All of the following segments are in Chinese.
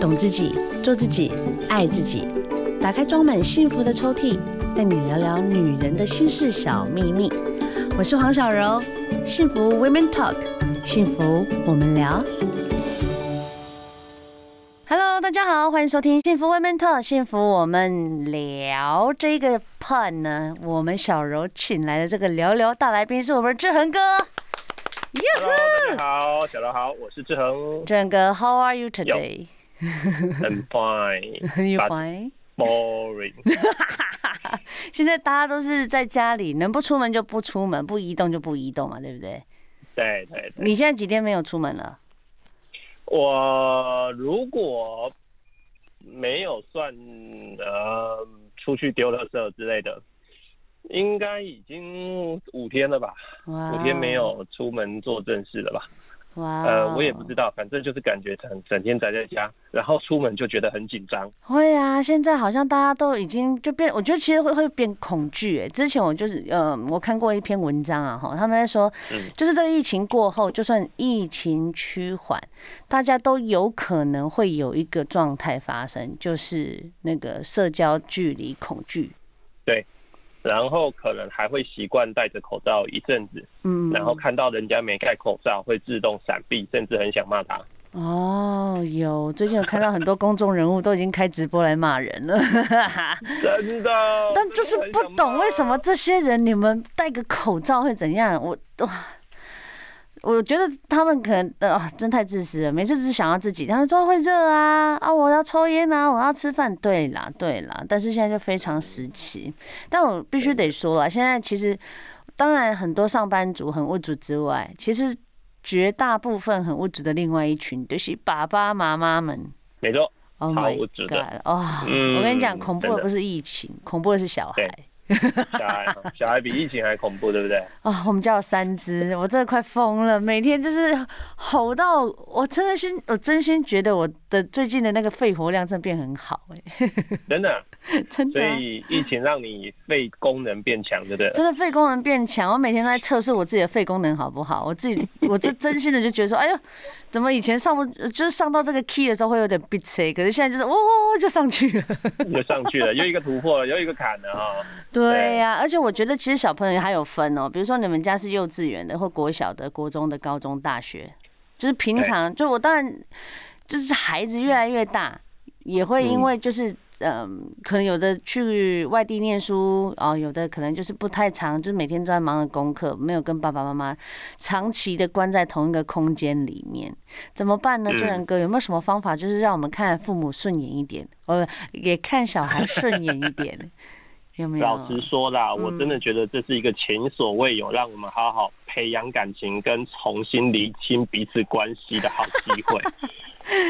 懂自己，做自己，爱自己。打开装满幸福的抽屉，带你聊聊女人的心事小秘密。我是黄小柔，幸福 Women Talk，幸福我们聊。Hello，大家好，欢迎收听幸福 Women Talk，幸福我们聊。这个 part 呢，我们小柔请来的这个聊聊大来宾是我们志恒哥。Hello，大家好，小柔好，我是志恒。志恒哥，How are you today？I'm fine. You fine? Boring. 现在大家都是在家里，能不出门就不出门，不移动就不移动嘛，对不对？对对对。你现在几天没有出门了？我如果没有算呃出去丢垃圾之类的，应该已经五天了吧五天没有出门做正事了吧？哇，呃，我也不知道，反正就是感觉整整天宅在家，然后出门就觉得很紧张。会啊，现在好像大家都已经就变，我觉得其实会会变恐惧。哎，之前我就是呃，我看过一篇文章啊，哈，他们在说，就是这个疫情过后，就算疫情趋缓，大家都有可能会有一个状态发生，就是那个社交距离恐惧。对。然后可能还会习惯戴着口罩一阵子，嗯，然后看到人家没戴口罩会自动闪避，甚至很想骂他。哦，有最近有看到很多公众人物都已经开直播来骂人了，真的。但就是不懂为什么这些人你们戴个口罩会怎样？我哇。我觉得他们可能呃、哦，真太自私了。每次只想要自己，他们说会热啊啊，我要抽烟啊，我要吃饭。对啦，对啦。但是现在就非常时期。但我必须得说了，现在其实当然很多上班族很物质之外，其实绝大部分很物质的另外一群，就是爸爸妈妈们。没错。Oh my God！哦，嗯、我跟你讲，恐怖的不是疫情，恐怖的是小孩。小孩，小孩比疫情还恐怖，对不对？啊、哦，我们家有三只，我真的快疯了，每天就是吼到我，真的心，我真心觉得我的最近的那个肺活量真的变很好，哎，真的，真的。所以疫情让你肺功能变强，对不对？真的肺功能变强，我每天都在测试我自己的肺功能好不好？我自己，我这真心的就觉得说，哎呦，怎么以前上不就是上到这个 key 的时候会有点憋气，可是现在就是哇就上去了，就上去了，又一个突破了，又一个坎了啊。对呀、啊，而且我觉得其实小朋友还有分哦，比如说你们家是幼稚园的，或国小的、国中的、高中、大学，就是平常就我当然就是孩子越来越大，也会因为就是嗯、呃，可能有的去外地念书哦，有的可能就是不太长，就是每天都在忙着功课，没有跟爸爸妈妈长期的关在同一个空间里面，怎么办呢？志仁哥有没有什么方法，就是让我们看父母顺眼一点，呃，也看小孩顺眼一点？有没有？老实说啦，我真的觉得这是一个前所未有，让我们好好培养感情跟重新厘清彼此关系的好机会。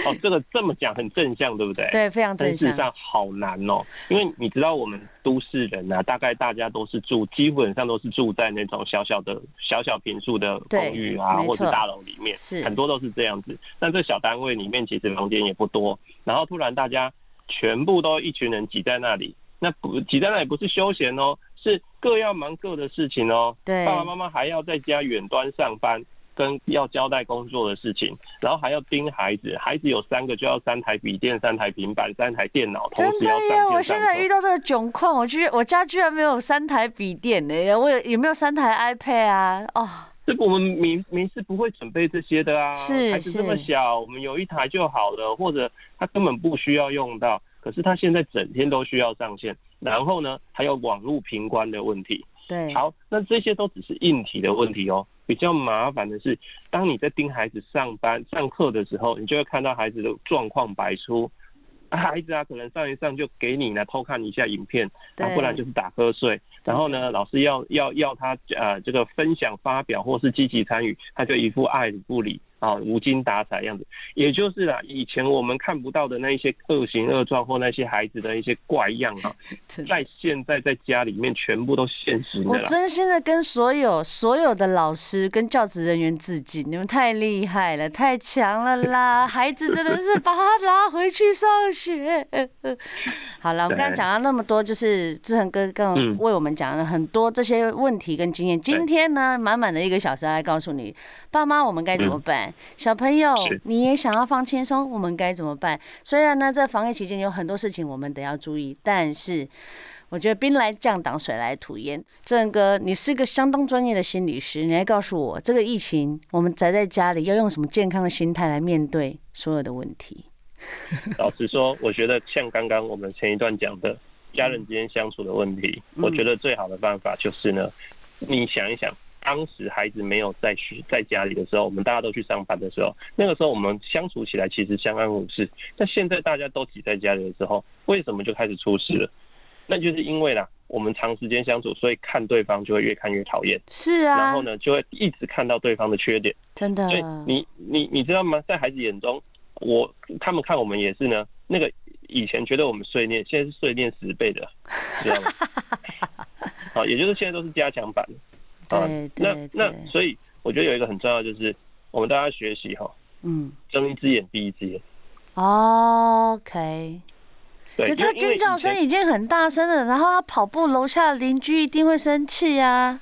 哦，这个这么讲很正向，对不对？对，非常正向。事实上好难哦，因为你知道我们都市人啊，大概大家都是住，基本上都是住在那种小小的、小小平数的公寓啊，或者大楼里面，是很多都是这样子。那这小单位里面其实房间也不多，然后突然大家全部都一群人挤在那里。那不挤在那里不是休闲哦，是各要忙各的事情哦。对，爸爸妈妈还要在家远端上班，跟要交代工作的事情，然后还要盯孩子。孩子有三个，就要三台笔电、三台平板、三台电脑，同时要上线上课。真的耶！我现在遇到这个窘况，我居我家居然没有三台笔电呢。我有有没有三台 iPad 啊？哦，这个我们明明是不会准备这些的啊。是，孩子这么小，我们有一台就好了，或者他根本不需要用到。可是他现在整天都需要上线，然后呢，还有网络频宽的问题。对，好，那这些都只是硬体的问题哦。比较麻烦的是，当你在盯孩子上班、上课的时候，你就会看到孩子的状况百出。孩子啊，可能上一上就给你呢偷看一下影片，啊，不然就是打瞌睡。然后呢，老师要要要他呃这个分享发表或是积极参与，他就一副爱理不理。啊，无精打采样子，也就是啊，以前我们看不到的那一些恶行恶状或那些孩子的一些怪样啊，在现在在家里面全部都现实了。我真心的跟所有所有的老师跟教职人员致敬，你们太厉害了，太强了啦！孩子真的是把他拉回去上学。好了，我们刚才讲了那么多，就是志恒哥刚为我们讲了很多这些问题跟经验。今天呢，满满的一个小时来告诉你，爸妈我们该怎么办。办？小朋友，你也想要放轻松，我们该怎么办？虽然呢，在防疫期间有很多事情我们得要注意，但是我觉得兵来将挡，水来土掩。正哥，你是个相当专业的心理师，你来告诉我，这个疫情我们宅在家里要用什么健康的心态来面对所有的问题？老实说，我觉得像刚刚我们前一段讲的。家人之间相处的问题，我觉得最好的办法就是呢，你想一想，当时孩子没有在学在家里的时候，我们大家都去上班的时候，那个时候我们相处起来其实相安无事。但现在大家都挤在家里的时候，为什么就开始出事了？那就是因为啦，我们长时间相处，所以看对方就会越看越讨厌。是啊，然后呢，就会一直看到对方的缺点。真的，所以你你你知道吗？在孩子眼中，我他们看我们也是呢，那个。以前觉得我们碎念，现在是碎念十倍的，知道吗？好，也就是现在都是加强版。啊，那那所以我觉得有一个很重要，就是我们大家学习哈，嗯，睁一只眼闭一只眼。OK。可是他尖叫声已经很大声了，然后他跑步，楼下邻居一定会生气啊。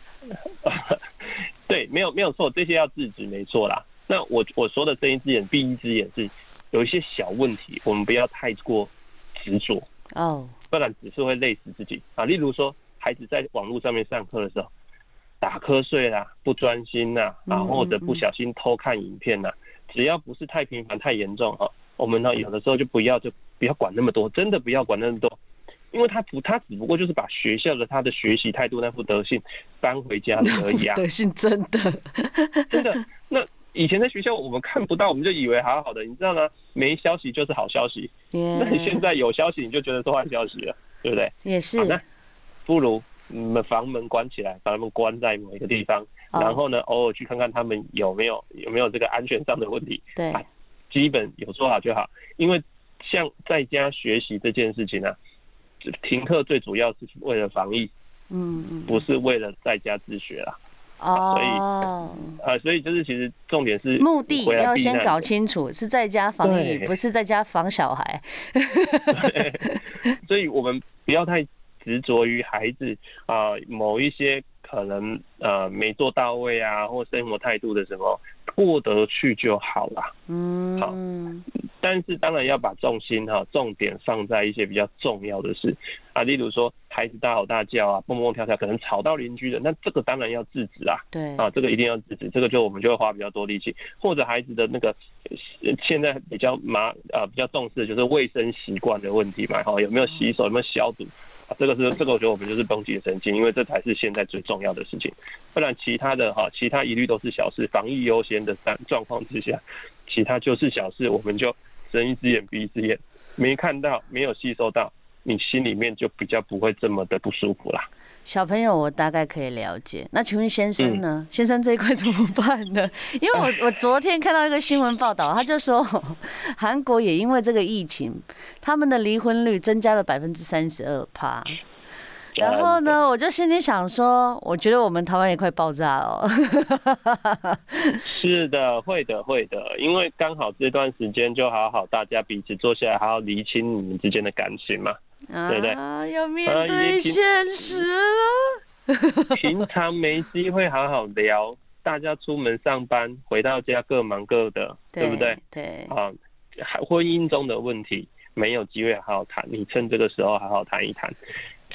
对，没有没有错，这些要制止，没错啦。那我我说的睁一只眼闭一只眼是有一些小问题，我们不要太过。执着哦，不然只是会累死自己啊。例如说，孩子在网络上面上课的时候打瞌睡啦、不专心啦，然后或者不小心偷看影片呐，只要不是太频繁、太严重哈，我们呢有的时候就不要就不要管那么多，真的不要管那么多，因为他不他只不过就是把学校的他的学习态度那副德性搬回家而已啊。德性真的真的那。以前在学校我们看不到，我们就以为好好的，你知道吗？没消息就是好消息。那你现在有消息，你就觉得是坏消息了，对不对？也是。那不如你们房门关起来，把他们关在某一个地方，oh. 然后呢，偶尔去看看他们有没有有没有这个安全上的问题。对，基本有做好就好。因为像在家学习这件事情呢、啊，停课最主要是为了防疫，嗯嗯，不是为了在家自学啦。哦，所以呃，所以就是其实重点是目的要先搞清楚，是在家防疫，不是在家防小孩。所以我们不要太执着于孩子啊、某一些可能呃没做到位啊，或生活态度的什么过得去就好了。嗯，好。但是当然要把重心哈，重点放在一些比较重要的事啊，例如说孩子大吼大叫啊，蹦蹦跳跳，可能吵到邻居的，那这个当然要制止啊。对啊，这个一定要制止，这个就我们就会花比较多力气，或者孩子的那个现在比较麻啊比较重视的就是卫生习惯的问题嘛，哈，有没有洗手，有没有消毒啊？这个是这个我觉得我们就是绷紧神经，因为这才是现在最重要的事情，不然其他的哈，其他一律都是小事，防疫优先的状状况之下，其他就是小事，我们就。睁一只眼闭一只眼，没看到，没有吸收到，你心里面就比较不会这么的不舒服啦。小朋友，我大概可以了解。那请问先生呢？嗯、先生这一块怎么办呢？因为我 我昨天看到一个新闻报道，他就说韩国也因为这个疫情，他们的离婚率增加了百分之三十二趴。然后呢，我就心里想说，我觉得我们台湾也快爆炸了。是的，会的，会的，因为刚好这段时间就好好大家彼此坐下来，好好厘清你们之间的感情嘛，啊、对不对？要面对现实了。平常没机会好好聊，大家出门上班，回到家各忙各的，对，对不对？对。啊，婚姻中的问题没有机会好好谈，你趁这个时候好好谈一谈。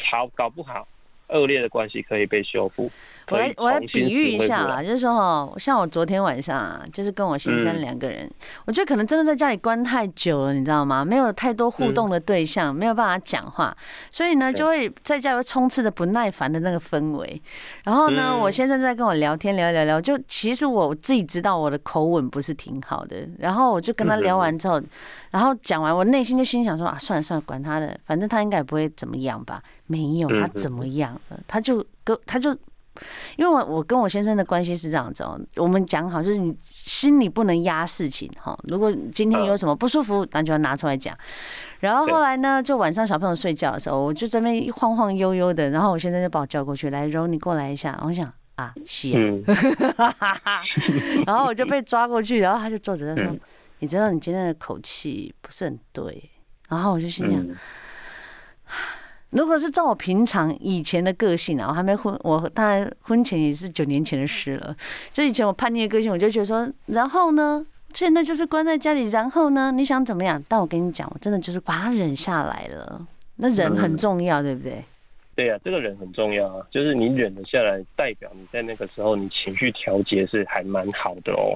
好，搞不好恶劣的关系可以被修复。我来我来比喻一下啦，就是说哦，像我昨天晚上啊，就是跟我先生两个人，我觉得可能真的在家里关太久了，你知道吗？没有太多互动的对象，没有办法讲话，所以呢，就会在家里充斥着不耐烦的那个氛围。然后呢，我先生在跟我聊天，聊聊聊，就其实我自己知道我的口吻不是挺好的。然后我就跟他聊完之后，然后讲完，我内心就心想说啊，算了算了，管他的，反正他应该也不会怎么样吧？没有，他怎么样了？他就跟他就。因为我我跟我先生的关系是这样子哦，我们讲好就是你心里不能压事情哈。如果今天有什么不舒服，那就要拿出来讲。然后后来呢，就晚上小朋友睡觉的时候，我就这边晃晃悠悠的，然后我先生就把我叫过去，来柔，你过来一下。我想啊，是啊，然后我就被抓过去，然后他就坐着他说，你知道你今天的口气不是很对。然后我就心想。如果是照我平常以前的个性啊，我还没婚，我大概婚前也是九年前的事了。就以前我叛逆的个性，我就觉得说，然后呢，现在就是关在家里，然后呢，你想怎么样？但我跟你讲，我真的就是把它忍下来了。那人很重要，嗯、对不对？对呀、啊，这个人很重要啊。就是你忍了下来，代表你在那个时候你情绪调节是还蛮好的哦。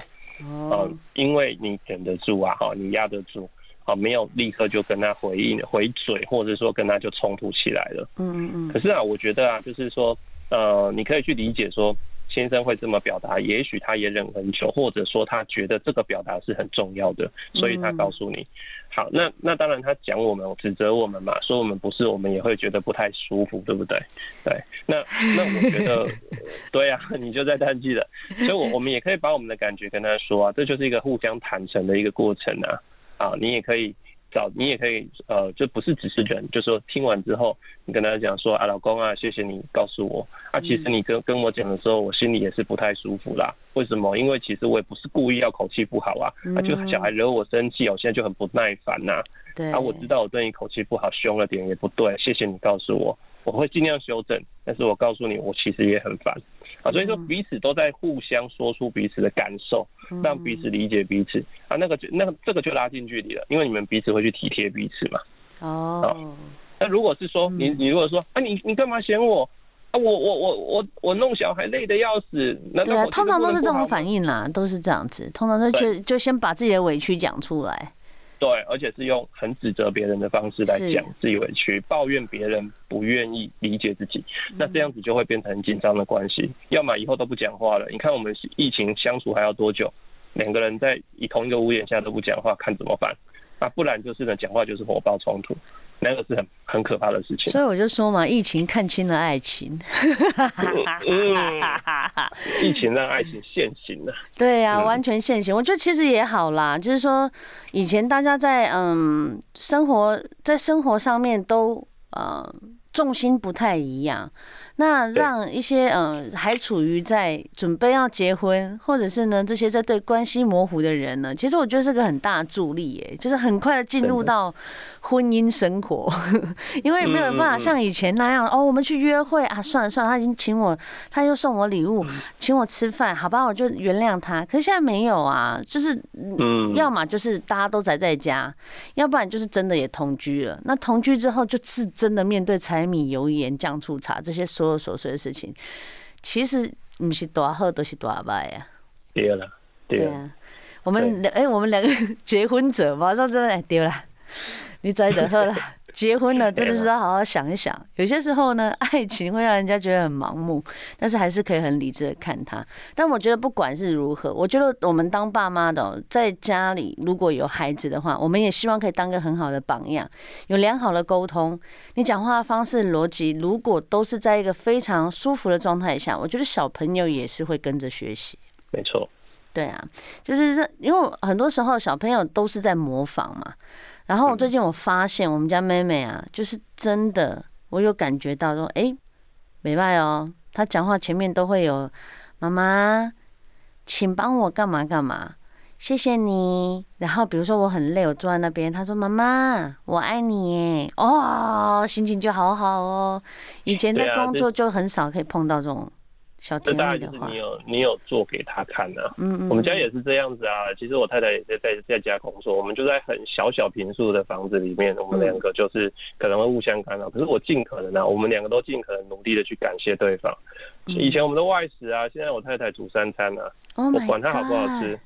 哦、嗯，因为你忍得住啊，哈，你压得住。啊，没有立刻就跟他回应回嘴，或者说跟他就冲突起来了。嗯嗯嗯。可是啊，我觉得啊，就是说，呃，你可以去理解说，先生会这么表达，也许他也忍很久，或者说他觉得这个表达是很重要的，所以他告诉你。好，那那当然他讲我们，指责我们嘛，说我们不是，我们也会觉得不太舒服，对不对？对。那那我觉得，对啊，你就在叹气了。所以我我们也可以把我们的感觉跟他说啊，这就是一个互相坦诚的一个过程啊。啊，你也可以找，你也可以，呃，就不是只是人，就是说听完之后，你跟他讲说啊，老公啊，谢谢你告诉我。啊，其实你跟跟我讲的时候，我心里也是不太舒服啦。为什么？因为其实我也不是故意要口气不好啊，啊，就小孩惹我生气，我现在就很不耐烦呐。对。啊，我知道我对你口气不好，凶了点也不对，谢谢你告诉我，我会尽量修正。但是我告诉你，我其实也很烦。啊，所以说彼此都在互相说出彼此的感受，让彼此理解彼此啊，那个就那个这个就拉近距离了，因为你们彼此会去体贴彼此嘛。哦，那如果是说你你如果说啊你你干嘛嫌我啊我我我我我弄小孩累得要死，那对啊，通常都是这种反应啦，都是这样子，通常都就就先把自己的委屈讲出来。对，而且是用很指责别人的方式来讲自己委屈，抱怨别人不愿意理解自己，那这样子就会变成很紧张的关系。要么以后都不讲话了。你看我们疫情相处还要多久？两个人在以同一个屋檐下都不讲话，看怎么办？啊，不然就是呢，讲话就是火爆冲突。那个是很很可怕的事情，所以我就说嘛，疫情看清了爱情，嗯，疫情让爱情现形了。对呀、啊，完全现形。我觉得其实也好啦，就是说以前大家在嗯生活在生活上面都呃重心不太一样。那让一些嗯还处于在准备要结婚，或者是呢这些在对关系模糊的人呢，其实我觉得是个很大的助力耶，就是很快的进入到婚姻生活，因为没有办法像以前那样哦，我们去约会啊，算了算了，他已经请我，他又送我礼物，请我吃饭，好吧，我就原谅他。可是现在没有啊，就是嗯，要么就是大家都宅在家，要不然就是真的也同居了。那同居之后，就是真的面对柴米油盐酱醋茶这些所。做琐碎的事情，其实不是大好，都是大坏呀。对了，对啊，我们两哎，我们两个 结婚者马上就哎对了，你再等好了。结婚了，真的是要好好想一想。有些时候呢，爱情会让人家觉得很盲目，但是还是可以很理智的看他。但我觉得不管是如何，我觉得我们当爸妈的，在家里如果有孩子的话，我们也希望可以当个很好的榜样，有良好的沟通。你讲话的方式、逻辑，如果都是在一个非常舒服的状态下，我觉得小朋友也是会跟着学习。没错。对啊，就是因为很多时候小朋友都是在模仿嘛。然后最近我发现我们家妹妹啊，就是真的，我有感觉到说，哎，没办哦，她讲话前面都会有妈妈，请帮我干嘛干嘛，谢谢你。然后比如说我很累，我坐在那边，她说妈妈，我爱你耶，哦，心情就好好哦。以前在工作就很少可以碰到这种。这大概就是你有你有做给他看呢、啊，嗯嗯，我们家也是这样子啊。其实我太太也在在在家工作，我们就在很小小平数的房子里面，我们两个就是可能会互相干扰。可是我尽可能啊，我们两个都尽可能努力的去感谢对方。以前我们的外食啊，现在我太太煮三餐啊，我管他好不好吃，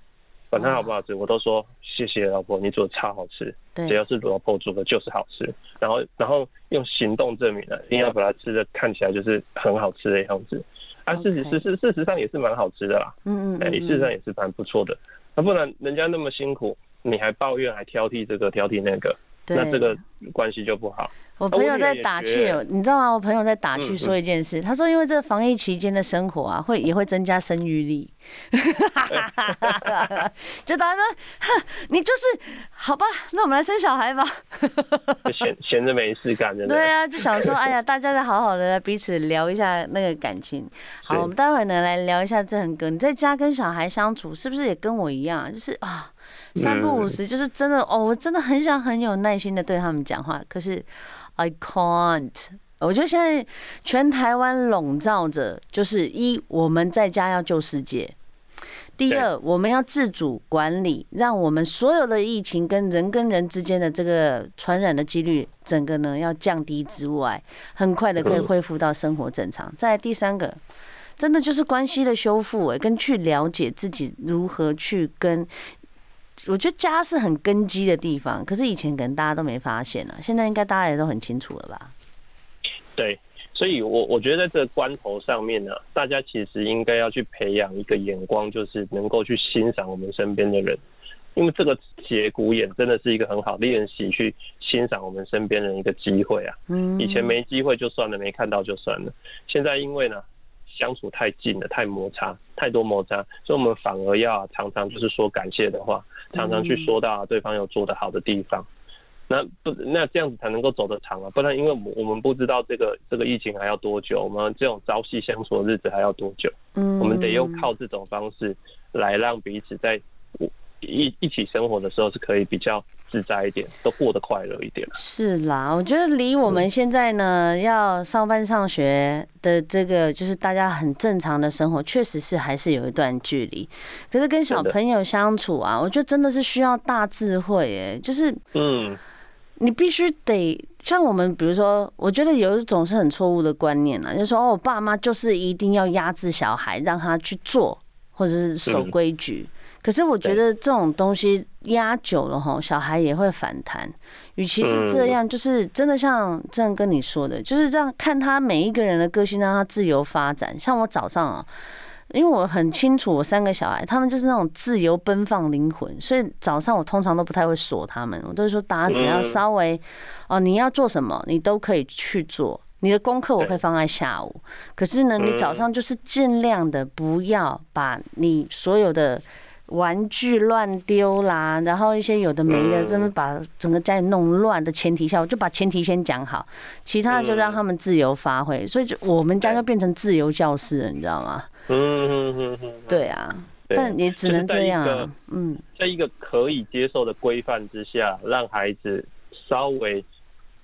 管他好不好吃，我都说谢谢老婆，你煮的超好吃。只要是老婆煮的，就是好吃。然后然后用行动证明了，一定要把它吃的看起来就是很好吃的样子。啊，事实事实事实上也是蛮好吃的啦，嗯嗯，哎，事实上也是蛮不错的。那不然人家那么辛苦，你还抱怨还挑剔这个挑剔那个，那这个关系就不好。我朋友在打趣，你知道吗？我朋友在打趣说一件事，他说因为这个防疫期间的生活啊，会也会增加生育力。就大家说，你就是好吧，那我们来生小孩吧。闲 闲着没事干，对啊，就想说，哎呀，大家再好好的来彼此聊一下那个感情。好，我们待会呢来聊一下郑恒哥，你在家跟小孩相处是不是也跟我一样？就是啊，三不五时，就是真的哦，我真的很想很有耐心的对他们讲话，可是。I can't，我觉得现在全台湾笼罩着，就是一我们在家要救世界。第二，我们要自主管理，让我们所有的疫情跟人跟人之间的这个传染的几率，整个呢要降低之外，很快的可以恢复到生活正常。再来第三个，真的就是关系的修复，哎，跟去了解自己如何去跟，我觉得家是很根基的地方，可是以前可能大家都没发现啊，现在应该大家也都很清楚了吧？对。所以，我我觉得在这个关头上面呢，大家其实应该要去培养一个眼光，就是能够去欣赏我们身边的人，因为这个节骨眼真的是一个很好练习去欣赏我们身边人一个机会啊。嗯，以前没机会就算了，没看到就算了。现在因为呢相处太近了，太摩擦，太多摩擦，所以我们反而要常常就是说感谢的话，常常去说到对方有做得好的地方。那不，那这样子才能够走得长啊！不然，因为我们我们不知道这个这个疫情还要多久，我们这种朝夕相处的日子还要多久？嗯，我们得用靠这种方式来让彼此在一一起生活的时候是可以比较自在一点，都过得快乐一点。是啦，我觉得离我们现在呢要上班上学的这个就是大家很正常的生活，确实是还是有一段距离。可是跟小朋友相处啊，我觉得真的是需要大智慧哎，就是嗯。你必须得像我们，比如说，我觉得有一种是很错误的观念啊，就是说，哦，我爸妈就是一定要压制小孩，让他去做，或者是守规矩。可是我觉得这种东西压久了哈，小孩也会反弹。与其是这样，就是真的像这样跟你说的，就是让看他每一个人的个性，让他自由发展。像我早上啊。因为我很清楚，我三个小孩，他们就是那种自由奔放灵魂，所以早上我通常都不太会锁他们，我都是说大家只要稍微哦，你要做什么，你都可以去做，你的功课我会放在下午，可是呢，你早上就是尽量的不要把你所有的玩具乱丢啦，然后一些有的没的，真的把整个家里弄乱的前提下，我就把前提先讲好，其他的就让他们自由发挥，所以就我们家就变成自由教室了，你知道吗？对啊，但也只能这样。啊嗯，在一个可以接受的规范之下，让孩子稍微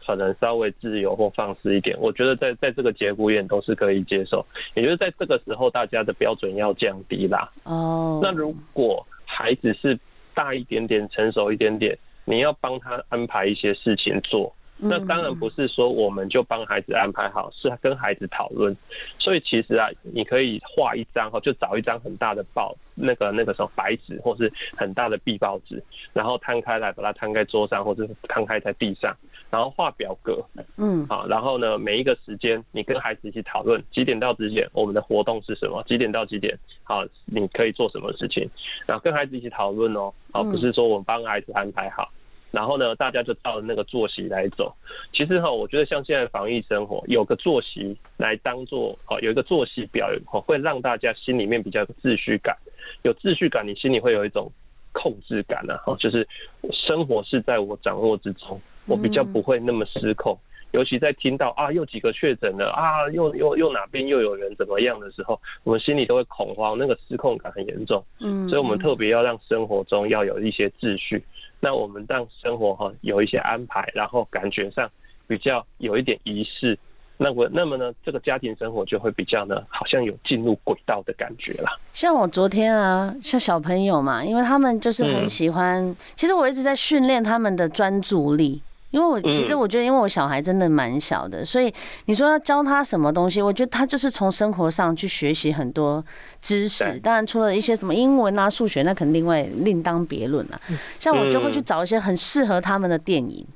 可能稍微自由或放肆一点，我觉得在在这个节骨眼都是可以接受。也就是在这个时候，大家的标准要降低啦。哦，那如果孩子是大一点点、成熟一点点，你要帮他安排一些事情做。那当然不是说我们就帮孩子安排好，是跟孩子讨论。所以其实啊，你可以画一张哈，就找一张很大的报，那个那个什么白纸，或是很大的壁报纸，然后摊开来，把它摊开桌上，或者摊开在地上，然后画表格。嗯，好，然后呢，每一个时间你跟孩子一起讨论，几点到几点我们的活动是什么？几点到几点？好，你可以做什么事情？然后跟孩子一起讨论哦，而不是说我们帮孩子安排好。然后呢，大家就照那个作息来走。其实哈，我觉得像现在防疫生活，有个作息来当做哦，有一个作息表哦，会让大家心里面比较有秩序感。有秩序感，你心里会有一种控制感啊。哈，就是生活是在我掌握之中，我比较不会那么失控。尤其在听到啊，又几个确诊了啊，又又又哪边又有人怎么样的时候，我们心里都会恐慌，那个失控感很严重。嗯，所以我们特别要让生活中要有一些秩序。那我们让生活哈有一些安排，然后感觉上比较有一点仪式，那我那么呢，这个家庭生活就会比较呢，好像有进入轨道的感觉啦。像我昨天啊，像小朋友嘛，因为他们就是很喜欢，嗯、其实我一直在训练他们的专注力。因为我其实我觉得，因为我小孩真的蛮小的，所以你说要教他什么东西，我觉得他就是从生活上去学习很多知识。当然，除了一些什么英文啊、数学，那肯定另外另当别论了。像我就会去找一些很适合他们的电影。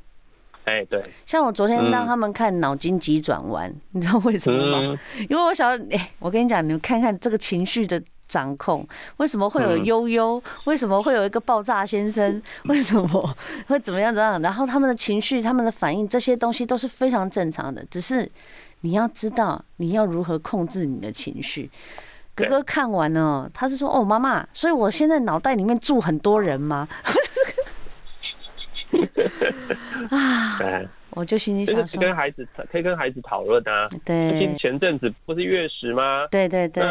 哎，对。像我昨天让他们看《脑筋急转弯》，你知道为什么吗？因为我想，哎，我跟你讲，你们看看这个情绪的。掌控，为什么会有悠悠？为什么会有一个爆炸先生？为什么会怎么样怎么样？然后他们的情绪、他们的反应，这些东西都是非常正常的。只是你要知道，你要如何控制你的情绪。哥哥看完了，他是说：“哦，妈妈，所以我现在脑袋里面住很多人吗？” 啊，我就心里想就是跟孩子可以跟孩子讨论啊。对。前阵子不是月食吗？对对对。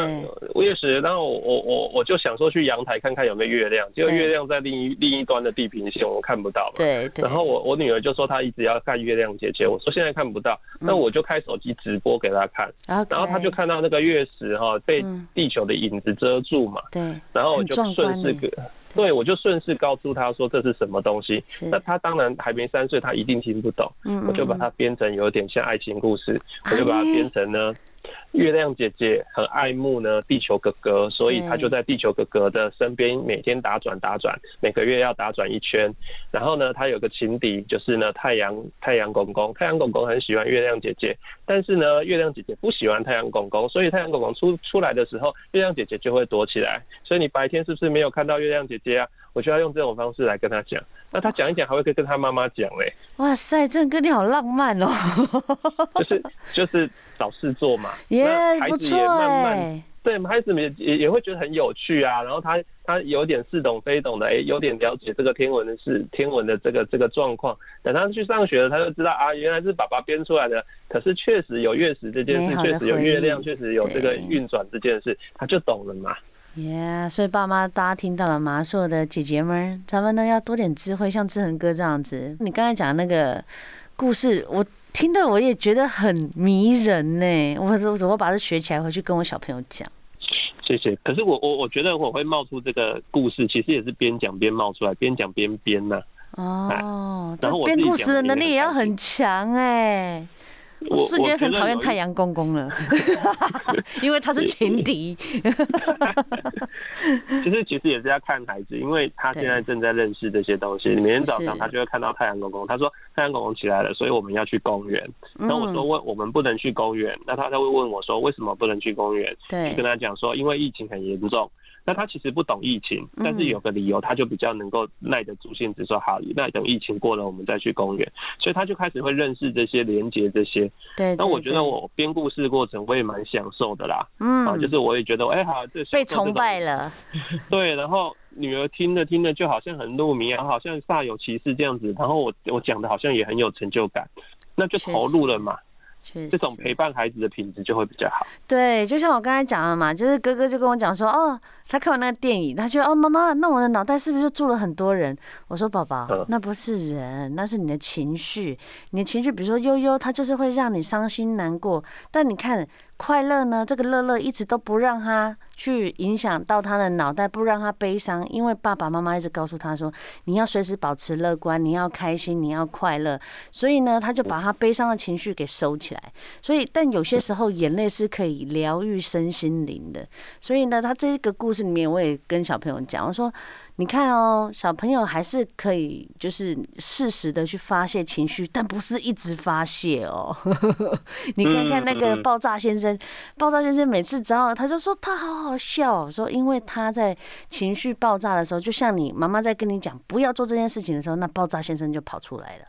月食，然后我我我我就想说去阳台看看有没有月亮，结果月亮在另一另一端的地平线，我看不到嘛。对对。然后我我女儿就说她一直要看月亮姐姐，我说现在看不到，那我就开手机直播给她看，然后她就看到那个月食哈被地球的影子遮住嘛。对。然后我就顺势给。对，我就顺势告诉他说，这是什么东西。那他当然还没三岁，他一定听不懂。嗯，我就把它编成有点像爱情故事，我就把它编成呢。月亮姐姐很爱慕呢地球哥哥，所以她就在地球哥哥的身边每天打转打转，每个月要打转一圈。然后呢，她有个情敌，就是呢太阳太阳公公。太阳公公很喜欢月亮姐姐，但是呢月亮姐姐不喜欢太阳公公，所以太阳公公出出来的时候，月亮姐姐就会躲起来。所以你白天是不是没有看到月亮姐姐啊？我就要用这种方式来跟她讲。那她讲一讲，还会跟跟她妈妈讲嘞。哇塞，这个你好浪漫哦。就是就是找事做嘛。耶、yeah，孩子也慢慢，欸、对，孩子们也也会觉得很有趣啊。然后他他有点似懂非懂的，哎、欸，有点了解这个天文的事，天文的这个这个状况。等他去上学了，他就知道啊，原来是爸爸编出来的。可是确实有月食这件事，确实有月亮，确实有这个运转这件事，他就懂了嘛。耶、yeah，所以爸妈大家听到了麻硕的姐姐们，咱们呢要多点智慧，像志恒哥这样子。你刚才讲那个故事，我。听得我也觉得很迷人呢，我我我把它学起来回去跟我小朋友讲。谢谢。可是我我我觉得我会冒出这个故事，其实也是边讲边冒出来，边讲边编呢。哦，这编故事的能力也要很强哎。我瞬间很讨厌太阳公公了，因为他是情敌。其实其实也是要看孩子，因为他现在正在认识这些东西。每天早上他就会看到太阳公公，他说太阳公公起来了，所以我们要去公园。那我说问我们不能去公园，那他他会问我说为什么不能去公园？对，就跟他讲说因为疫情很严重。那他其实不懂疫情，但是有个理由，他就比较能够耐得住性子，说好，那等疫情过了，我们再去公园。所以他就开始会认识这些连接这些。对。那我觉得我编故事过程我也蛮享受的啦。嗯。啊，就是我也觉得，哎，好，这被崇拜了。对，然后女儿听着听着就好像很入迷啊，好像煞有其事这样子。然后我我讲的好像也很有成就感，那就投入了嘛。这种陪伴孩子的品质就会比较好。对，就像我刚才讲的嘛，就是哥哥就跟我讲说，哦，他看完那个电影，他觉得哦，妈妈，那我的脑袋是不是就住了很多人？我说，宝宝，那不是人，那是你的情绪。你的情绪，比如说悠悠，他就是会让你伤心难过。但你看。快乐呢？这个乐乐一直都不让他去影响到他的脑袋，不让他悲伤，因为爸爸妈妈一直告诉他说，你要随时保持乐观，你要开心，你要快乐。所以呢，他就把他悲伤的情绪给收起来。所以，但有些时候眼泪是可以疗愈身心灵的。所以呢，他这个故事里面，我也跟小朋友讲，我说。你看哦，小朋友还是可以，就是适时的去发泄情绪，但不是一直发泄哦。你看看那个爆炸先生，爆炸先生每次只要他就说他好好笑，说因为他在情绪爆炸的时候，就像你妈妈在跟你讲不要做这件事情的时候，那爆炸先生就跑出来了。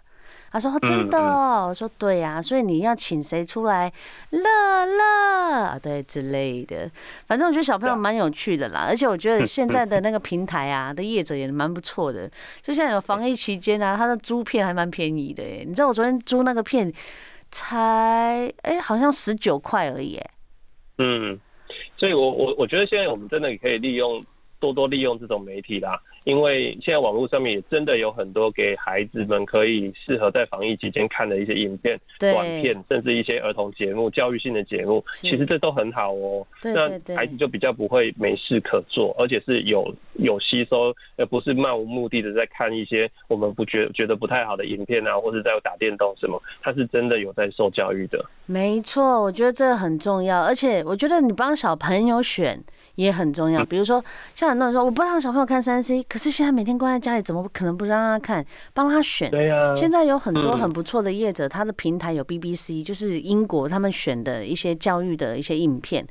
他说：“真的。”我说：“对呀，所以你要请谁出来？乐乐，对之类的。反正我觉得小朋友蛮有趣的啦，而且我觉得现在的那个平台啊的业者也蛮不错的。就像有防疫期间啊，他的租片还蛮便宜的。你知道我昨天租那个片才哎，好像十九块而已。嗯，所以我我我觉得现在我们真的可以利用多多利用这种媒体啦。因为现在网络上面也真的有很多给孩子们可以适合在防疫期间看的一些影片、短片，甚至一些儿童节目、教育性的节目，其实这都很好哦。那孩子就比较不会没事可做，而且是有有吸收，而不是漫无目的的在看一些我们不觉觉得不太好的影片啊，或者在打电动什么，他是真的有在受教育的。没错，我觉得这很重要，而且我觉得你帮小朋友选。也很重要，比如说像很多人说，我不让小朋友看三 C，可是现在每天关在家里，怎么可能不让他看？帮他选。对呀。现在有很多很不错的业者，他的平台有 BBC，就是英国他们选的一些教育的一些影片。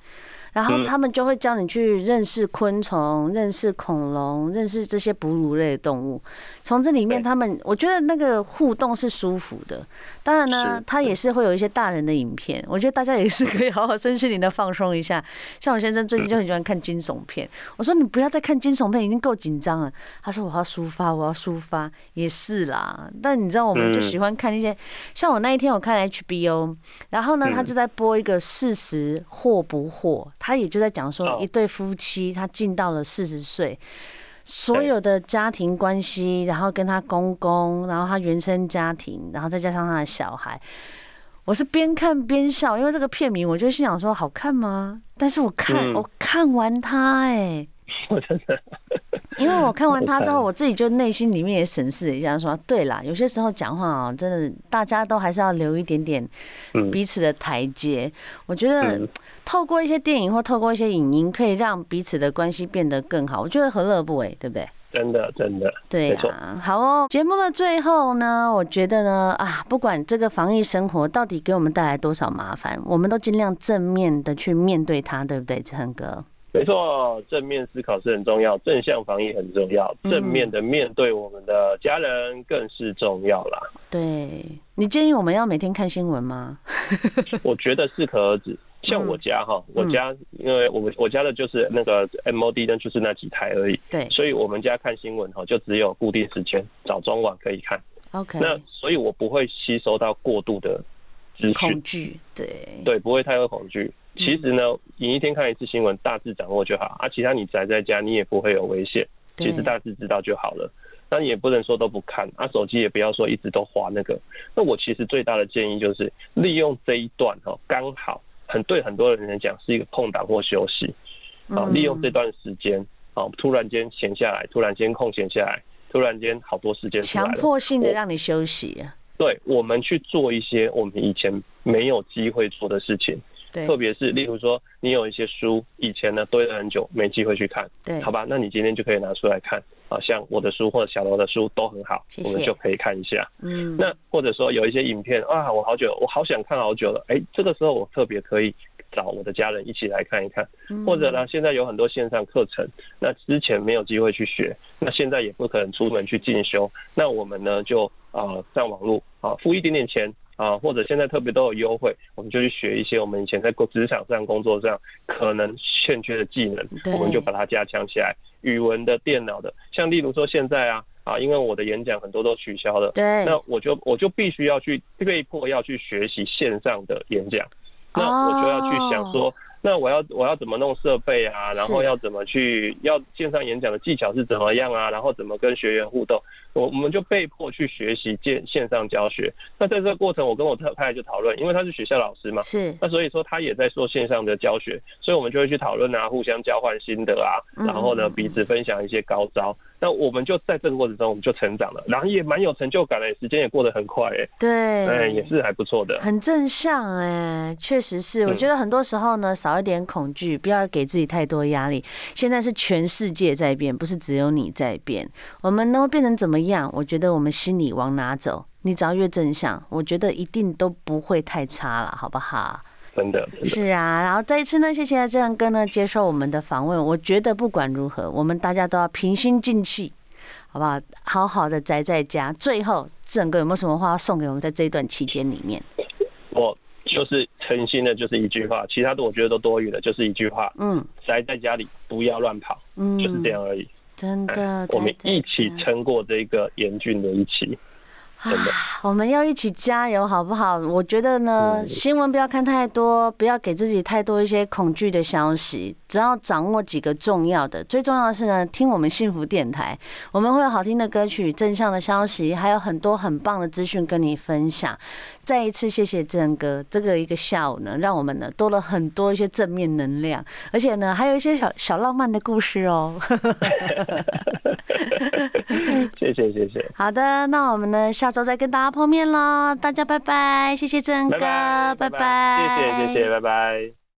然后他们就会教你去认识昆虫、认识恐龙、认识这些哺乳类的动物。从这里面，他们我觉得那个互动是舒服的。当然呢，他也是会有一些大人的影片，我觉得大家也是可以好好身心灵的放松一下。像我先生最近就很喜欢看惊悚片，我说你不要再看惊悚片，已经够紧张了。他说我要抒发，我要抒发，也是啦。但你知道，我们就喜欢看一些，像我那一天我看 HBO，然后呢，他就在播一个四十惑不惑，他也就在讲说一对夫妻，他进到了四十岁。所有的家庭关系，然后跟他公公，然后他原生家庭，然后再加上他的小孩，我是边看边笑，因为这个片名，我就心想说好看吗？但是我看、嗯、我看完他，哎，我真的，因为我看完他之后，我自己就内心里面也审视了一下，说对啦，有些时候讲话啊，真的大家都还是要留一点点彼此的台阶，我觉得。透过一些电影或透过一些影音，可以让彼此的关系变得更好。我觉得何乐不为，对不对？真的，真的，对啊。好哦，节目的最后呢，我觉得呢，啊，不管这个防疫生活到底给我们带来多少麻烦，我们都尽量正面的去面对它，对不对，志恒哥？没错，正面思考是很重要，正向防疫很重要，正面的面对我们的家人更是重要啦。嗯、对，你建议我们要每天看新闻吗？我觉得适可而止。像我家哈，我家因为我们我家的就是那个 MOD 呢，就是那几台而已。对，所以我们家看新闻哈，就只有固定时间，早中晚可以看。OK，那所以我不会吸收到过度的资讯。恐惧，对对，不会太会恐惧。其实呢，你一天看一次新闻，大致掌握就好啊。其他你宅在家，你也不会有危险。其实大致知道就好了。那你也不能说都不看啊，手机也不要说一直都划那个。那我其实最大的建议就是利用这一段哈，刚好。很对很多人来讲是一个空档或休息，啊，利用这段时间，啊，突然间闲下来，突然间空闲下来，突然间好多时间，强迫性的让你休息。对，我们去做一些我们以前没有机会做的事情。对，特别是例如说，你有一些书以前呢堆了很久，没机会去看，对，好吧，那你今天就可以拿出来看啊，像我的书或者小罗的书都很好，谢谢，我们就可以看一下。嗯，那或者说有一些影片啊，我好久，我好想看好久了，哎、欸，这个时候我特别可以找我的家人一起来看一看，或者呢，现在有很多线上课程，那之前没有机会去学，那现在也不可能出门去进修，那我们呢就啊上网络啊付一点点钱。啊，或者现在特别都有优惠，我们就去学一些我们以前在职场上、工作上可能欠缺的技能，我们就把它加强起来。语文的、电脑的，像例如说现在啊啊，因为我的演讲很多都取消了，对，那我就我就必须要去被迫要去学习线上的演讲，那我就要去想说。那我要我要怎么弄设备啊？然后要怎么去要线上演讲的技巧是怎么样啊？然后怎么跟学员互动？我我们就被迫去学习线线上教学。那在这个过程，我跟我太太就讨论，因为他是学校老师嘛，是。那所以说他也在做线上的教学，所以我们就会去讨论啊，互相交换心得啊，然后呢彼此分享一些高招。那我们就在这个过程中，我们就成长了，然后也蛮有成就感的，时间也过得很快，哎，对，哎，也是还不错的，很正向，哎，确实是。我觉得很多时候呢，少一点恐惧，不要给自己太多压力。现在是全世界在变，不是只有你在变。我们呢会变成怎么样？我觉得我们心里往哪走，你只要越正向，我觉得一定都不会太差了，好不好？真的，是啊，然后这一次呢，谢谢志恒哥呢接受我们的访问。我觉得不管如何，我们大家都要平心静气，好不好？好好的宅在家。最后，志恒哥有没有什么话要送给我们，在这一段期间里面？我就是诚心的，就是一句话，其他的我觉得都多余的，就是一句话，嗯，宅在家里不要乱跑，嗯，就是这样而已。真的，我们一起撑过这个严峻的一期。真的，我们要一起加油，好不好？我觉得呢，新闻不要看太多，不要给自己太多一些恐惧的消息，只要掌握几个重要的。最重要的是呢，听我们幸福电台，我们会有好听的歌曲、正向的消息，还有很多很棒的资讯跟你分享。再一次谢谢志恒哥，这个一个下午呢，让我们呢多了很多一些正面能量，而且呢还有一些小小浪漫的故事哦。谢谢谢谢。好的，那我们呢下周再跟大家碰面喽，大家拜拜，谢谢志恒哥，拜拜，谢谢谢谢，拜拜。